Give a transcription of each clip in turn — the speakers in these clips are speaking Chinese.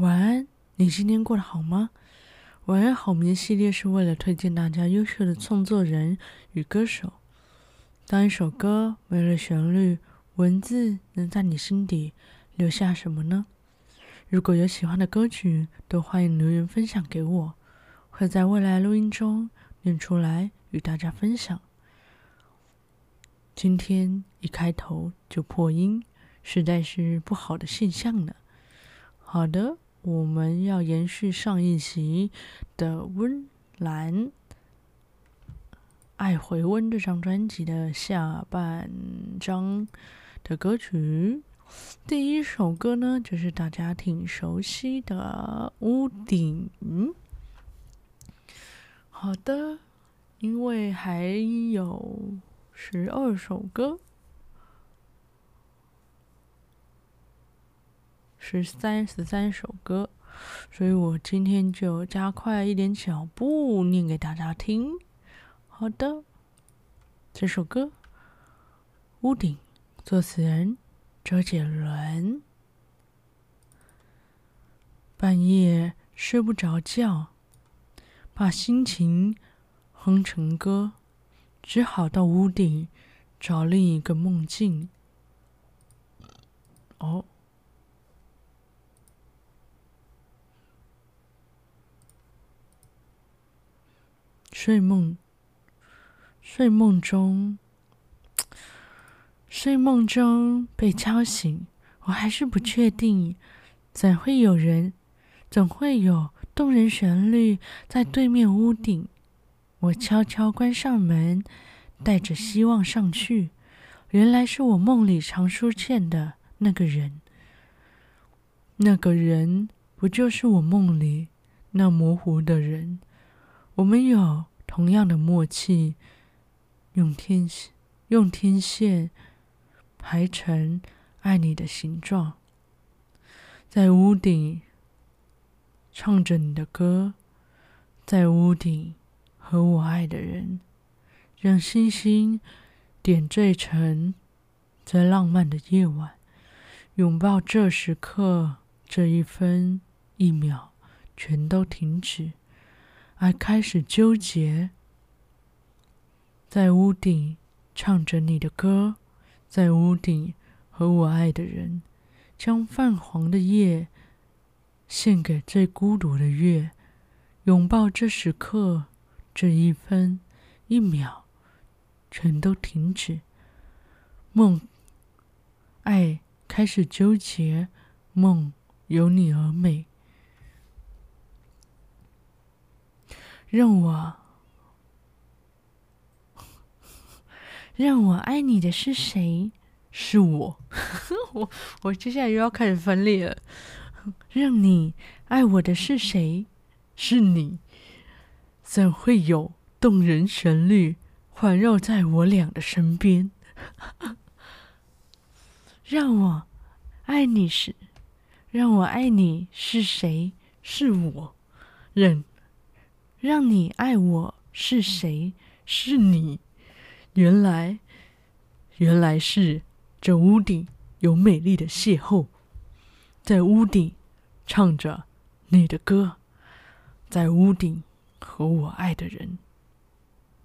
晚安，你今天过得好吗？晚安好眠系列是为了推荐大家优秀的创作人与歌手。当一首歌没了旋律，文字能在你心底留下什么呢？如果有喜欢的歌曲，都欢迎留言分享给我，会在未来录音中念出来与大家分享。今天一开头就破音，实在是不好的现象呢。好的。我们要延续上一集的温岚《爱回温》这张专辑的下半张的歌曲。第一首歌呢，就是大家挺熟悉的《屋顶》。好的，因为还有十二首歌。十三十三首歌，所以我今天就加快一点脚步念给大家听。好的，这首歌《屋顶》，作词人周杰伦。半夜睡不着觉，把心情哼成歌，只好到屋顶找另一个梦境。哦。睡梦，睡梦中，睡梦中被敲醒，我还是不确定，怎会有人，怎会有动人旋律在对面屋顶？我悄悄关上门，带着希望上去，原来是我梦里常出现的那个人。那个人不就是我梦里那模糊的人？我们有。同样的默契，用天线用天线排成爱你的形状，在屋顶唱着你的歌，在屋顶和我爱的人，让星星点缀成在浪漫的夜晚，拥抱这时刻，这一分一秒全都停止。爱开始纠结，在屋顶唱着你的歌，在屋顶和我爱的人，将泛黄的夜献给最孤独的月，拥抱这时刻，这一分一秒全都停止。梦，爱开始纠结，梦有你而美。让我，让我爱你的是谁？是我，我我接下来又要开始分裂了。让你爱我的是谁？是你。怎会有动人旋律环绕在我俩的身边？让我爱你是，让我爱你是谁？是我。忍。让你爱我是谁？是你。原来，原来是这屋顶有美丽的邂逅，在屋顶唱着你的歌，在屋顶和我爱的人。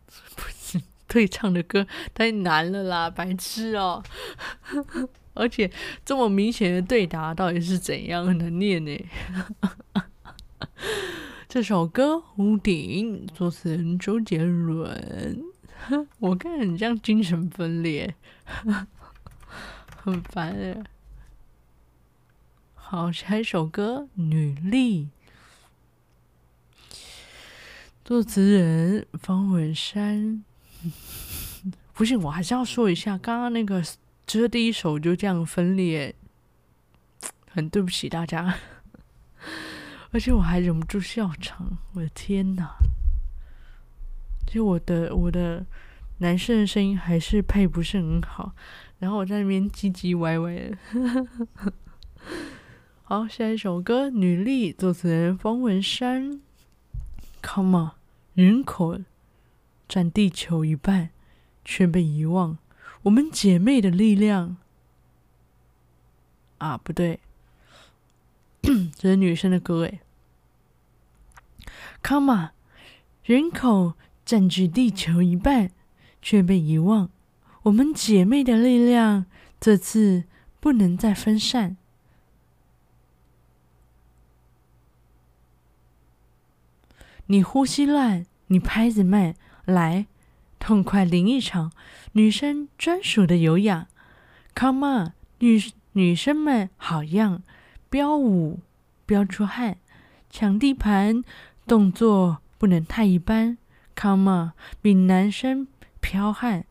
不是对唱的歌太难了啦，白痴哦！而且这么明显的对答，到底是怎样的念呢？这首歌《屋顶》作词人周杰伦，我看很像精神分裂，很烦哎。好，下一首歌《女力》，作词人方文山。不行，我还是要说一下，刚刚那个就是第一首就这样分裂，很对不起大家。而且我还忍不住笑场，我的天哪！就我的我的男生的声音还是配不是很好，然后我在那边唧唧歪歪的。好，下一首歌《女力》，作词人方文山。Come on，人口占地球一半，却被遗忘。我们姐妹的力量啊，不对。这是女生的歌诶。Karma，人口占据地球一半，却被遗忘。我们姐妹的力量，这次不能再分散。你呼吸乱，你拍子慢，来，痛快淋一场女生专属的有氧。Come on，女女生们好样，飙舞，飙出汗，抢地盘，动作不能太一般。Come on，比男生飙汗，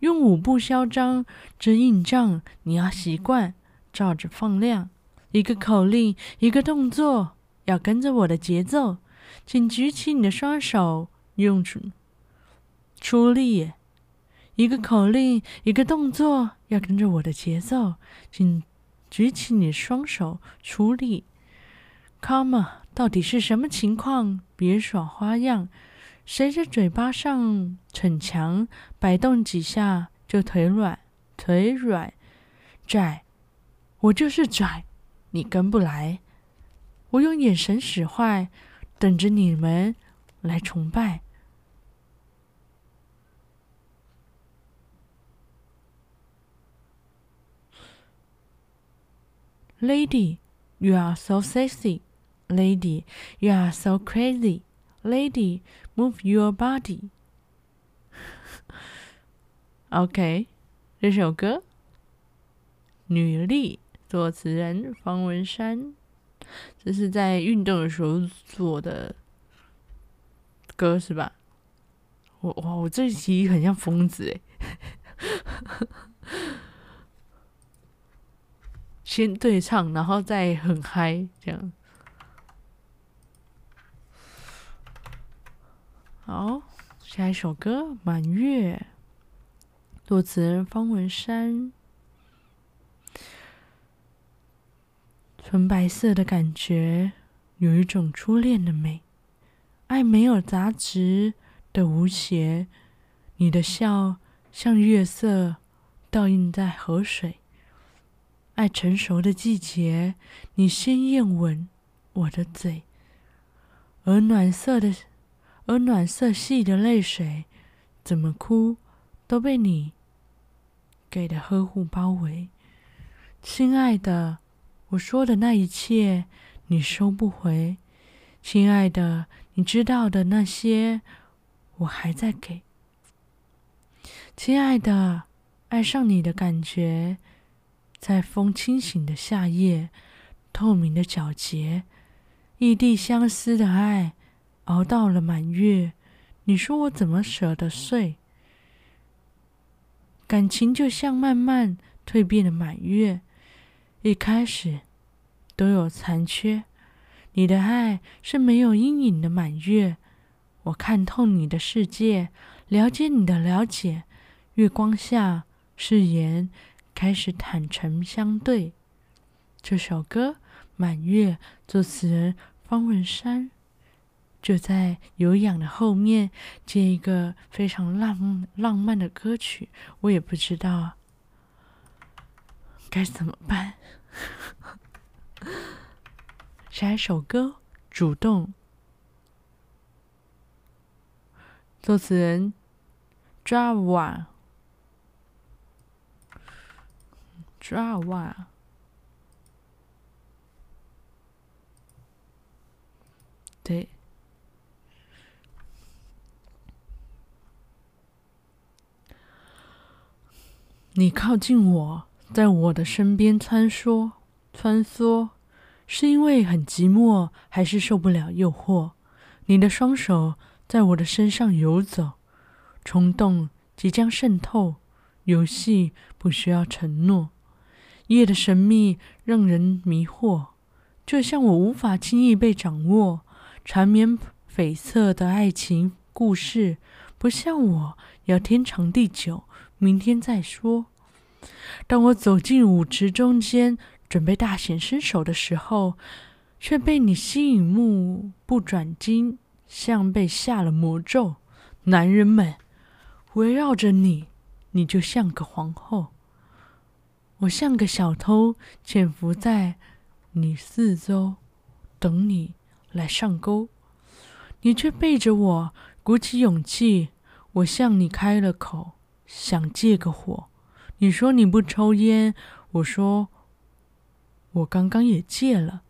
用舞步嚣张，这硬仗你要习惯，照着放量，一个口令，一个动作，要跟着我的节奏。请举起你的双手，用出出力。一个口令，一个动作，要跟着我的节奏。请举起你双手，出力。Come on，到底是什么情况？别耍花样。谁在嘴巴上逞强，摆动几下就腿软，腿软。拽，我就是拽，你跟不来。我用眼神使坏。等着你们来崇拜，Lady, you are so sexy. Lady, you are so crazy. Lady, move your body. OK，这首歌，女力，作词人方文山。这是在运动的时候做的歌是吧？我哇，我这一集很像疯子诶。先对唱，然后再很嗨，这样。好，下一首歌《满月》，作词人方文山。纯白色的感觉，有一种初恋的美。爱没有杂质的无邪，你的笑像月色，倒映在河水。爱成熟的季节，你鲜艳吻我的嘴，而暖色的，而暖色系的泪水，怎么哭都被你给的呵护包围，亲爱的。我说的那一切，你收不回，亲爱的，你知道的那些，我还在给。亲爱的，爱上你的感觉，在风清醒的夏夜，透明的皎洁，异地相思的爱，熬到了满月，你说我怎么舍得睡？感情就像慢慢蜕变的满月。一开始都有残缺，你的爱是没有阴影的满月。我看透你的世界，了解你的了解。月光下，誓言开始坦诚相对。这首歌《满月》，作词人方文山，就在有氧的后面接一个非常浪浪漫的歌曲，我也不知道该怎么办。下一首歌《主动》，作词人，Java 对，你靠近我，在我的身边穿梭。穿梭，是因为很寂寞，还是受不了诱惑？你的双手在我的身上游走，冲动即将渗透，游戏不需要承诺。夜的神秘让人迷惑，就像我无法轻易被掌握。缠绵悱恻的爱情故事，不像我要天长地久，明天再说。当我走进舞池中间。准备大显身手的时候，却被你吸引，目不转睛，像被下了魔咒。男人们围绕着你，你就像个皇后，我像个小偷，潜伏在你四周。等你来上钩，你却背着我，鼓起勇气。我向你开了口，想借个火。你说你不抽烟，我说我刚刚也戒了。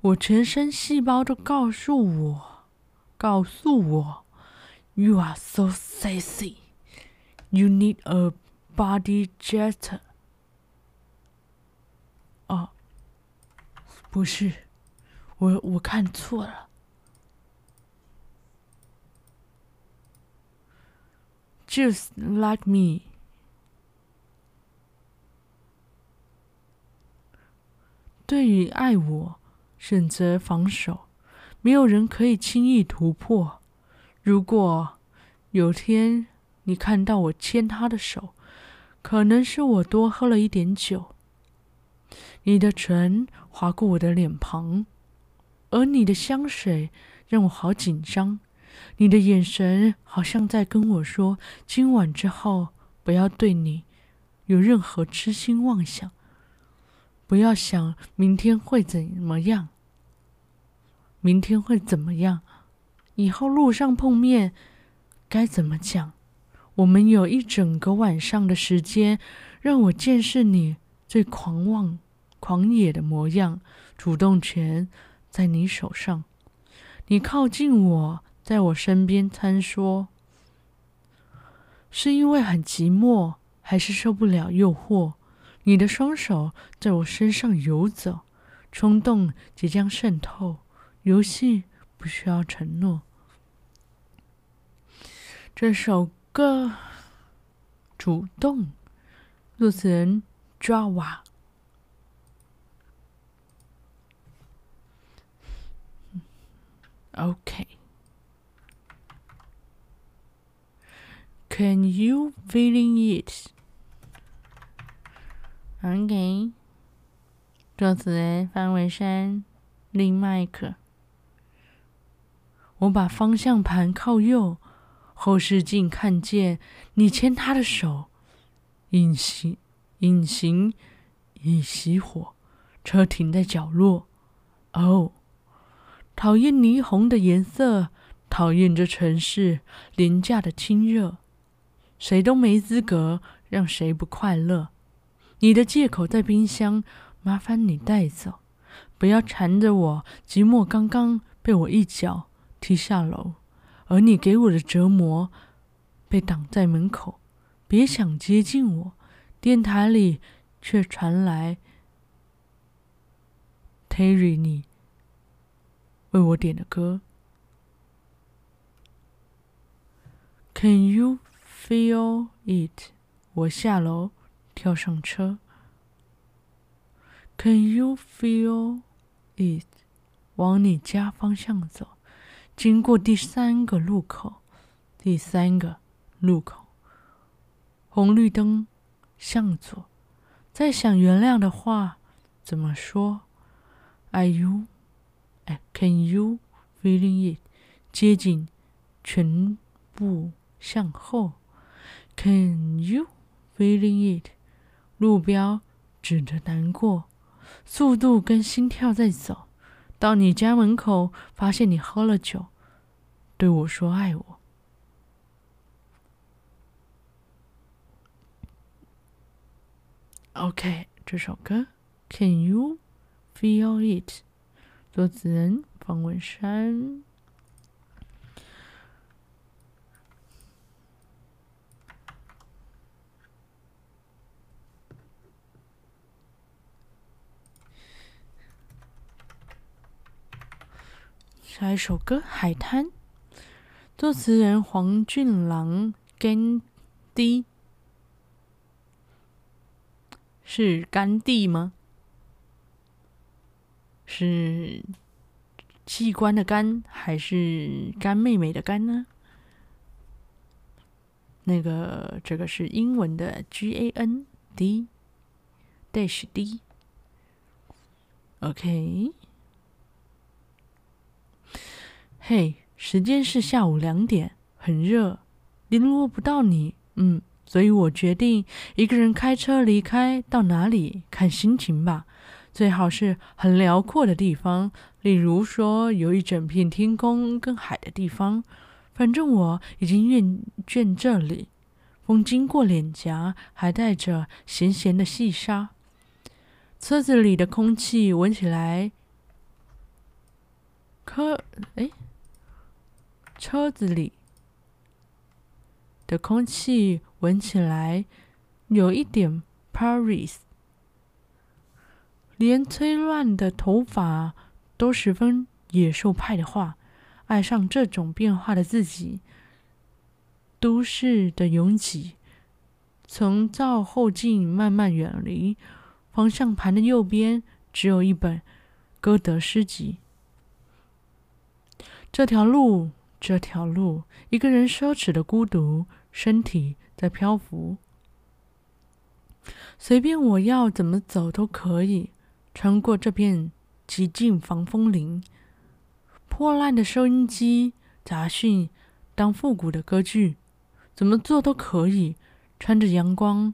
我全身细胞都告诉我，告诉我，You are so sexy. You need a body gesture. 哦，不是，我我看错了。Just like me。对于爱我，选择防守，没有人可以轻易突破。如果有天你看到我牵他的手，可能是我多喝了一点酒。你的唇划过我的脸庞，而你的香水让我好紧张。你的眼神好像在跟我说：“今晚之后，不要对你有任何痴心妄想，不要想明天会怎么样，明天会怎么样，以后路上碰面该怎么讲？我们有一整个晚上的时间，让我见识你最狂妄、狂野的模样。主动权在你手上，你靠近我。”在我身边穿梭，是因为很寂寞，还是受不了诱惑？你的双手在我身上游走，冲动即将渗透。游戏不需要承诺。这首歌，主动，作词人 Java。OK。Can you feeling it? OK。作词人方文山、林迈克。我把方向盘靠右，后视镜看见你牵他的手，隐形，隐形已熄火，车停在角落。哦，讨厌霓虹的颜色，讨厌这城市廉价的亲热。谁都没资格让谁不快乐。你的借口在冰箱，麻烦你带走，不要缠着我。寂寞刚刚被我一脚踢下楼，而你给我的折磨被挡在门口。别想接近我。电台里却传来 Terry 你为我点的歌。Can you？Feel it，我下楼，跳上车。Can you feel it？往你家方向走，经过第三个路口，第三个路口，红绿灯向左。再想原谅的话，怎么说？Are you？哎，Can you feeling it？接近，全部向后。Can you feeling it？路标指着难过，速度跟心跳在走。到你家门口，发现你喝了酒，对我说爱我。OK，这首歌 Can you feel it？作词人方文山。下一首歌《海滩》，作词人黄俊郎甘地，是甘地吗？是器官的肝，还是干妹妹的干呢？那个，这个是英文的 G A N D dash D。OK。嘿时间是下午两点，很热，联络不到你，嗯，所以我决定一个人开车离开，到哪里看心情吧。最好是很辽阔的地方，例如说有一整片天空跟海的地方。反正我已经厌倦这里，风经过脸颊，还带着咸咸的细沙。车子里的空气闻起来，可哎，车子里的空气闻起来有一点 Paris。连吹乱的头发都十分野兽派的话，爱上这种变化的自己。都市的拥挤，从照后镜慢慢远离。方向盘的右边只有一本歌德诗集。这条路，这条路，一个人奢侈的孤独，身体在漂浮。随便我要怎么走都可以。穿过这片寂静防风林，破烂的收音机杂讯当复古的歌剧，怎么做都可以。穿着阳光，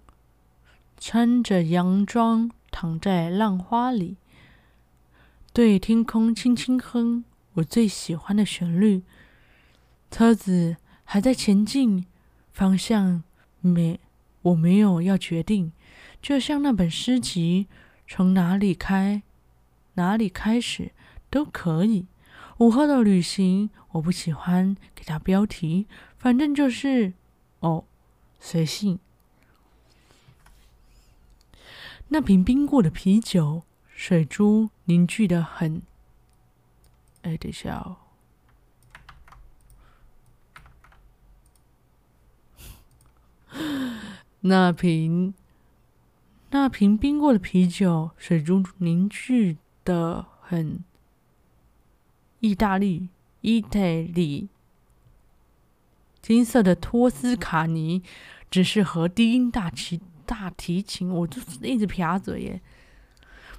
穿着洋装，躺在浪花里，对天空轻轻哼我最喜欢的旋律。车子还在前进，方向没，我没有要决定，就像那本诗集。从哪里开，哪里开始都可以。午后的旅行，我不喜欢给它标题，反正就是哦，随性。那瓶冰过的啤酒，水珠凝聚的很。哎，等一下哦。那瓶。那瓶冰过的啤酒，水珠凝聚的很。意大利，意大利。金色的托斯卡尼，只适合低音大提大提琴。我就是一直撇嘴耶。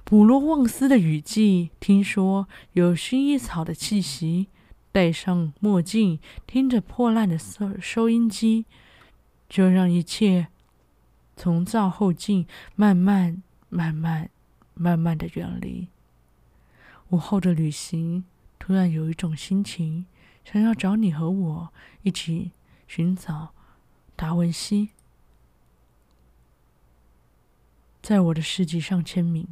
普罗旺斯的雨季，听说有薰衣草的气息。戴上墨镜，听着破烂的收收音机，就让一切。从照后镜慢慢、慢慢、慢慢的远离。午后的旅行，突然有一种心情，想要找你和我一起寻找达文西，在我的诗集上签名。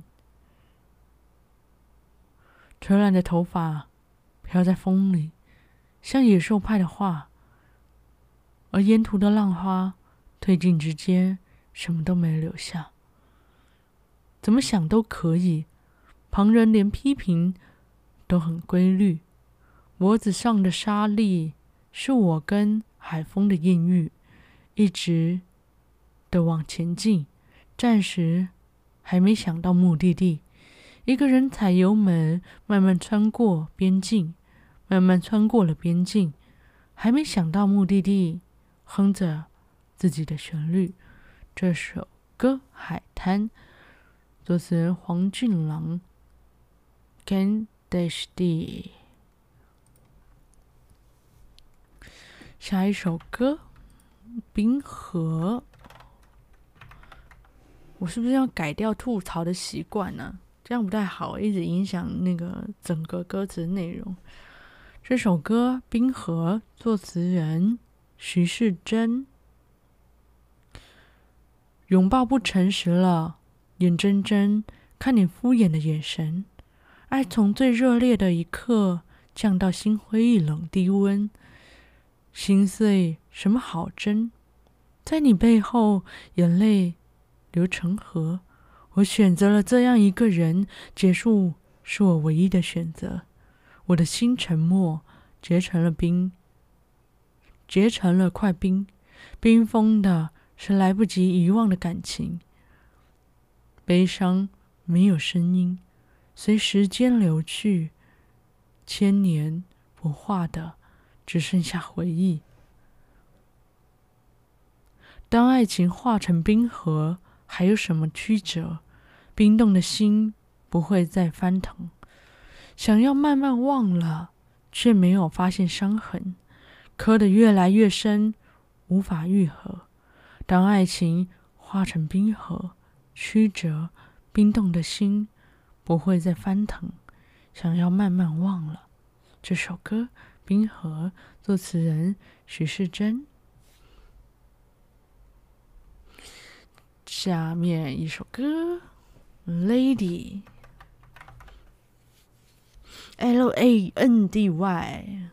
垂乱的头发飘在风里，像野兽派的画，而沿途的浪花推进之间。什么都没留下，怎么想都可以。旁人连批评都很规律。脖子上的沙粒是我跟海风的艳遇，一直的往前进，暂时还没想到目的地。一个人踩油门，慢慢穿过边境，慢慢穿过了边境，还没想到目的地，哼着自己的旋律。这首歌《海滩》，作词人黄俊郎。Can dash D。下一首歌《冰河》，我是不是要改掉吐槽的习惯呢？这样不太好，一直影响那个整个歌词内容。这首歌《冰河》，作词人徐世珍。拥抱不诚实了，眼睁睁看你敷衍的眼神，爱从最热烈的一刻降到心灰意冷低温，心碎什么好争？在你背后，眼泪流成河。我选择了这样一个人，结束是我唯一的选择。我的心沉默，结成了冰，结成了块冰，冰封的。是来不及遗忘的感情，悲伤没有声音，随时间流去，千年不化的只剩下回忆。当爱情化成冰河，还有什么曲折？冰冻的心不会再翻腾，想要慢慢忘了，却没有发现伤痕，刻得越来越深，无法愈合。当爱情化成冰河，曲折，冰冻的心不会再翻腾，想要慢慢忘了这首歌。《冰河》作词人许世珍。下面一首歌，《Lady》，L A N D Y，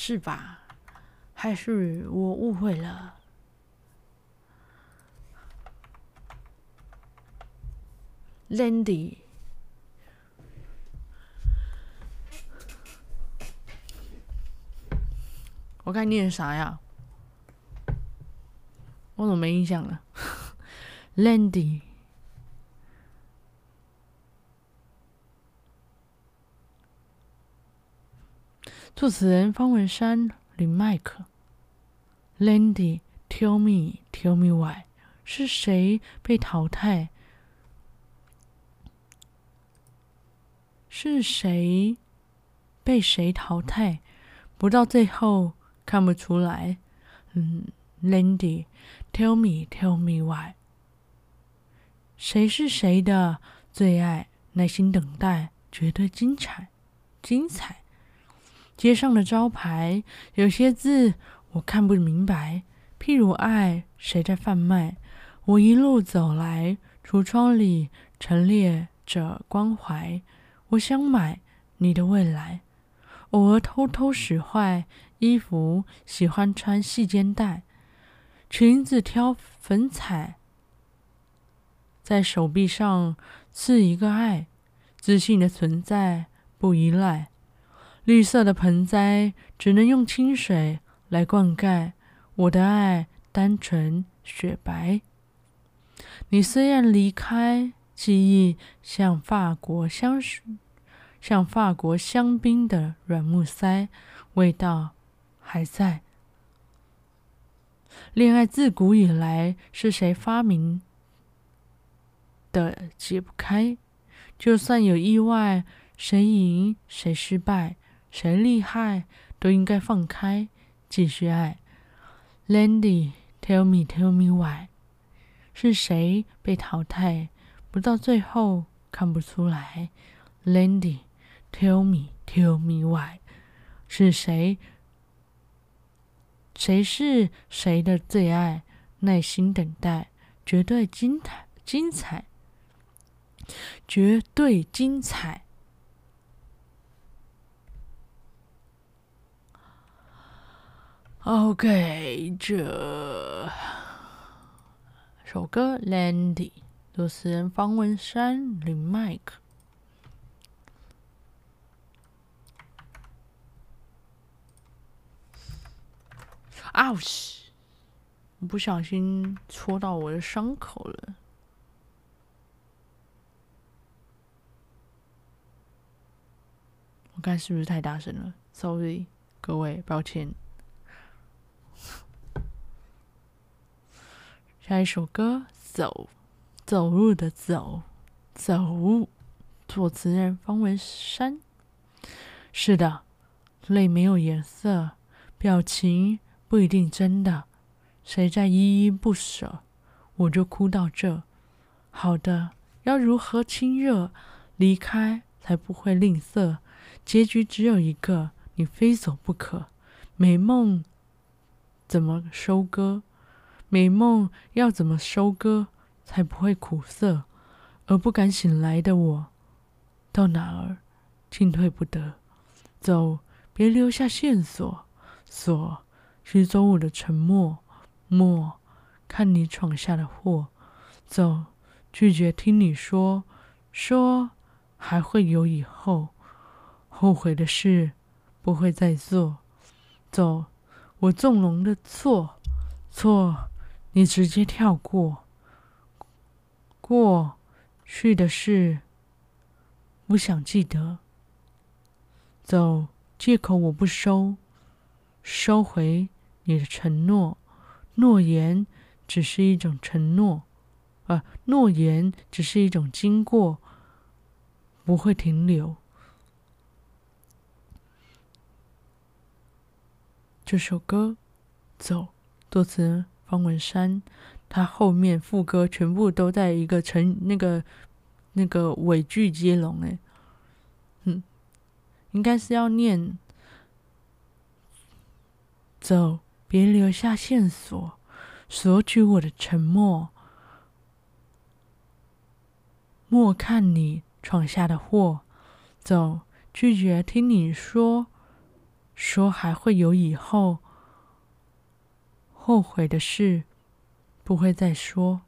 是吧？还是我误会了？Landy，我该念啥呀？我怎么没印象了？Landy，作词人方文山、林迈可。Landy，tell me，tell me why，是谁被淘汰？是谁被谁淘汰？不到最后看不出来。嗯，Landy，tell me，tell me why。谁是谁的最爱？耐心等待，绝对精彩，精彩。街上的招牌，有些字我看不明白。譬如爱，谁在贩卖？我一路走来，橱窗里陈列着关怀。我想买你的未来，偶尔偷偷使坏衣服，喜欢穿细肩带，裙子挑粉彩，在手臂上刺一个爱，自信的存在不依赖，绿色的盆栽只能用清水来灌溉，我的爱单纯雪白。你虽然离开。记忆像法国香，像法国香槟的软木塞，味道还在。恋爱自古以来是谁发明的？解不开。就算有意外，谁赢谁失败，谁厉害，都应该放开，继续爱。Landy，tell me，tell me why，是谁被淘汰？不到最后看不出来，Landy，tell me，tell me why，是谁？谁是谁的最爱？耐心等待，绝对精彩，精彩，绝对精彩。OK，这首歌，Landy。主持人方文山、林迈可。啊西！我不小心戳到我的伤口了。我刚是不是太大声了？Sorry，各位，抱歉。下一首歌，走。走路的走，走。作词人方文山。是的，泪没有颜色，表情不一定真的。谁在依依不舍，我就哭到这。好的，要如何亲热？离开才不会吝啬。结局只有一个，你非走不可。美梦怎么收割？美梦要怎么收割？才不会苦涩，而不敢醒来的我，到哪儿进退不得。走，别留下线索，索驱走我的沉默。默，看你闯下的祸。走，拒绝听你说，说还会有以后，后悔的事不会再做。走，我纵容的错，错，你直接跳过。过去的事，不想记得。走，借口我不收，收回你的承诺。诺言只是一种承诺，啊，诺言只是一种经过，不会停留。这首歌，走，作词方文山。他后面副歌全部都在一个成那个那个尾句接龙哎，嗯，应该是要念走，别留下线索，索取我的沉默，莫看你闯下的祸，走，拒绝听你说，说还会有以后，后悔的事，不会再说，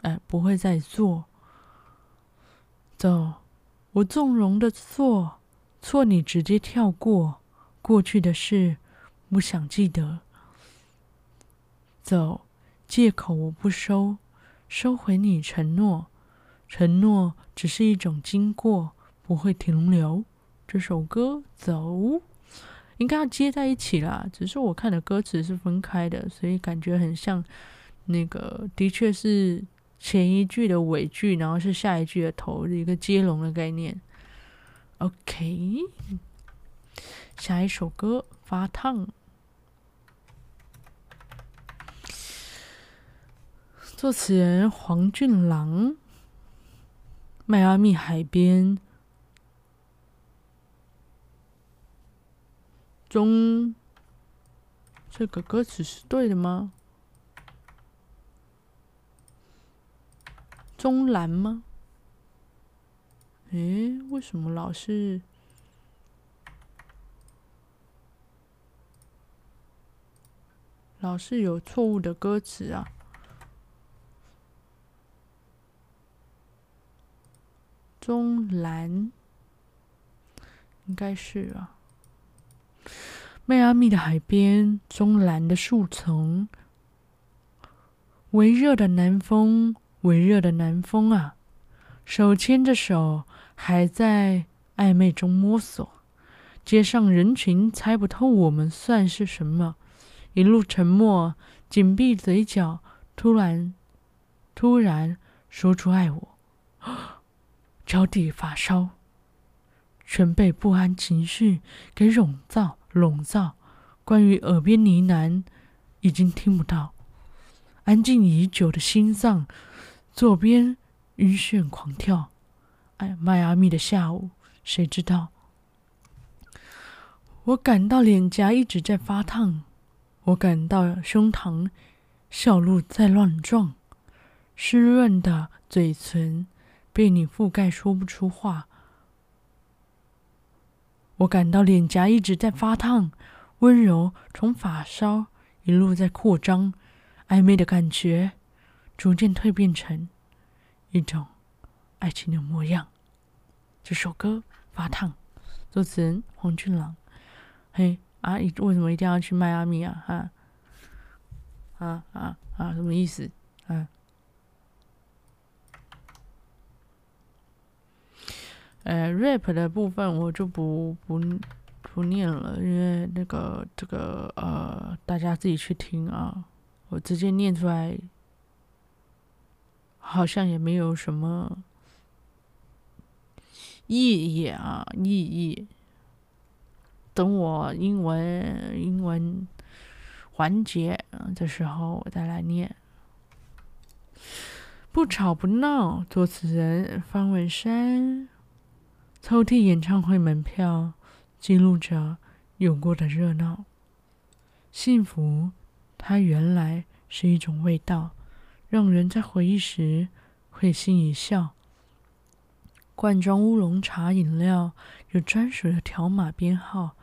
哎，不会再做。走，我纵容的错，错你直接跳过，过去的事不想记得。走，借口我不收，收回你承诺，承诺只是一种经过，不会停留。这首歌走，应该要接在一起啦，只是我看的歌词是分开的，所以感觉很像那个，的确是。前一句的尾句，然后是下一句的头，一个接龙的概念。OK，下一首歌《发烫》，作词人黄俊郎，迈阿密海边，中，这个歌词是对的吗？中兰吗？诶，为什么老是老是有错误的歌词啊？中兰应该是啊。迈阿密的海边，棕蓝的树丛，微热的南风。微热的南风啊，手牵着手，还在暧昧中摸索。街上人群猜不透我们算是什么，一路沉默，紧闭嘴角，突然，突然说出爱我，脚底发烧，全被不安情绪给笼罩，笼罩。关于耳边呢喃，已经听不到，安静已久的心脏。左边晕眩狂跳，哎，迈阿密的下午，谁知道？我感到脸颊一直在发烫，我感到胸膛小鹿在乱撞，湿润的嘴唇被你覆盖，说不出话。我感到脸颊一直在发烫，温柔从发梢一路在扩张，暧昧的感觉。逐渐蜕变成一种爱情的模样。这首歌《发烫》，作词人黄俊朗。嘿啊，为什么一定要去迈阿密啊？啊啊啊啊！什么意思？啊？呃，rap 的部分我就不不不念了，因为那个这个呃，大家自己去听啊。我直接念出来。好像也没有什么意义啊，意义。等我英文英文环节的时候，我再来念。不吵不闹，作词人方文山。抽屉演唱会门票，记录着有过的热闹。幸福，它原来是一种味道。让人在回忆时会心一笑。罐装乌龙茶饮料有专属的条码编号，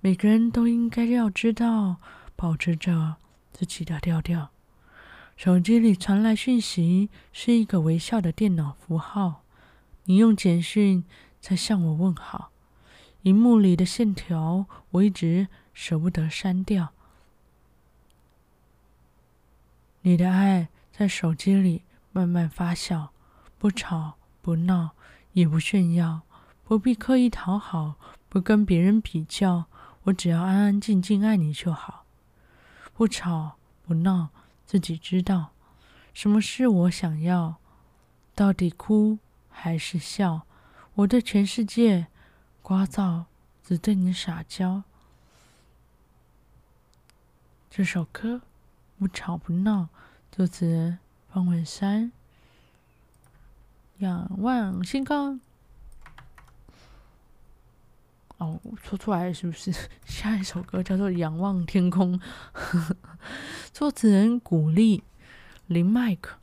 每个人都应该要知道，保持着自己的调调。手机里传来讯息，是一个微笑的电脑符号。你用简讯在向我问好，荧幕里的线条我一直舍不得删掉。你的爱。在手机里慢慢发酵，不吵不闹，也不炫耀，不必刻意讨好，不跟别人比较，我只要安安静静爱你就好。不吵不闹，自己知道什么是我想要，到底哭还是笑？我对全世界聒噪，只对你撒娇。这首歌不吵不闹。作词人方文山。仰望星空。哦，说出来是不是？下一首歌叫做《仰望天空》，作词人古力林麦克。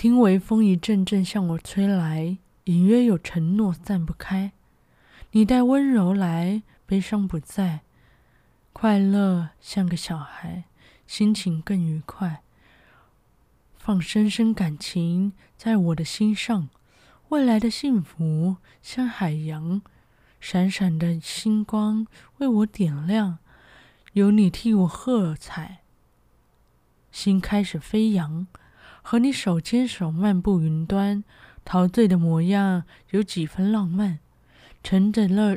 听微风一阵阵向我吹来，隐约有承诺散不开。你带温柔来，悲伤不在，快乐像个小孩，心情更愉快。放深深感情在我的心上，未来的幸福像海洋，闪闪的星光为我点亮，有你替我喝彩，心开始飞扬，和你手牵手漫步云端，陶醉的模样有几分浪漫，乘着热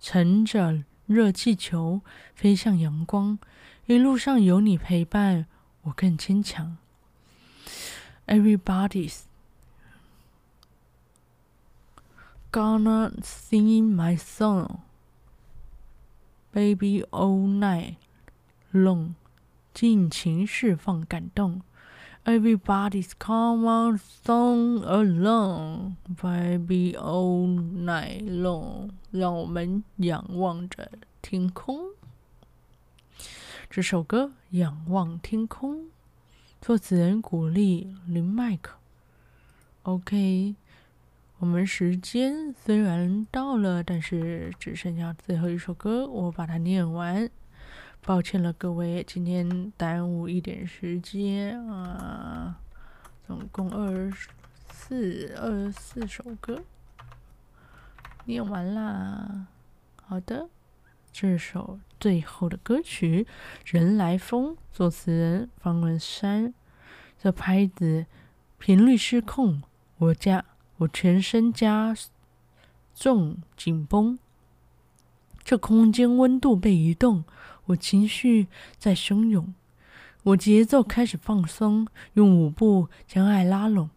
乘着热气球飞向阳光，一路上有你陪伴，我更坚强。Everybody's gonna sing my song, baby, all night long。尽情释放感动。Everybody's come on, song along, baby, all night long。让我们仰望着天空。这首歌《仰望天空》。作词人古力林麦克。OK，我们时间虽然到了，但是只剩下最后一首歌，我把它念完。抱歉了，各位，今天耽误一点时间啊。总共二十四二十四首歌，念完啦。好的，这首。最后的歌曲《人来疯》，作词人方文山。这拍子频率失控，我加我全身加重紧绷。这空间温度被移动，我情绪在汹涌，我节奏开始放松，用舞步将爱拉拢，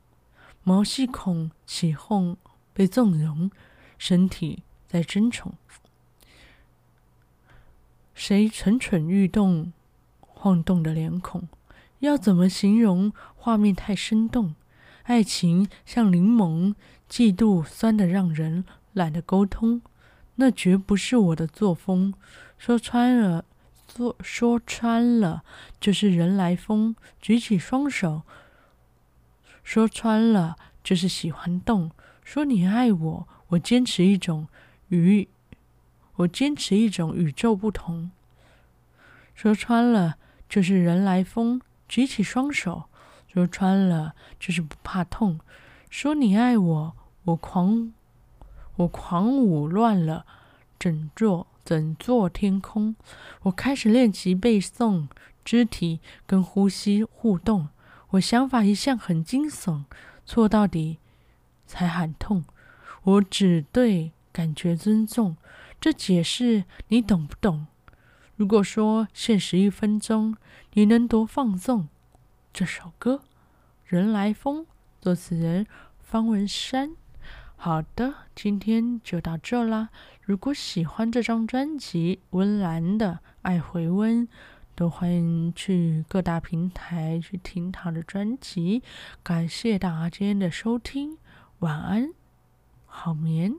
毛细孔起哄被纵容，身体在争宠。谁蠢蠢欲动，晃动的脸孔，要怎么形容？画面太生动，爱情像柠檬，嫉妒酸得让人懒得沟通。那绝不是我的作风。说穿了，说说穿了，就是人来疯。举起双手，说穿了，就是喜欢动。说你爱我，我坚持一种与。我坚持一种与众不同，说穿了就是人来疯，举起双手，说穿了就是不怕痛。说你爱我，我狂，我狂舞乱了整座整座天空。我开始练习背诵，肢体跟呼吸互动。我想法一向很惊悚，错到底才喊痛。我只对感觉尊重。这解释你懂不懂？如果说限时一分钟，你能多放纵？这首歌《人来疯》，作词人方文山。好的，今天就到这啦。如果喜欢这张专辑，温岚的《爱回温》，都欢迎去各大平台去听他的专辑。感谢大家今天的收听，晚安，好眠。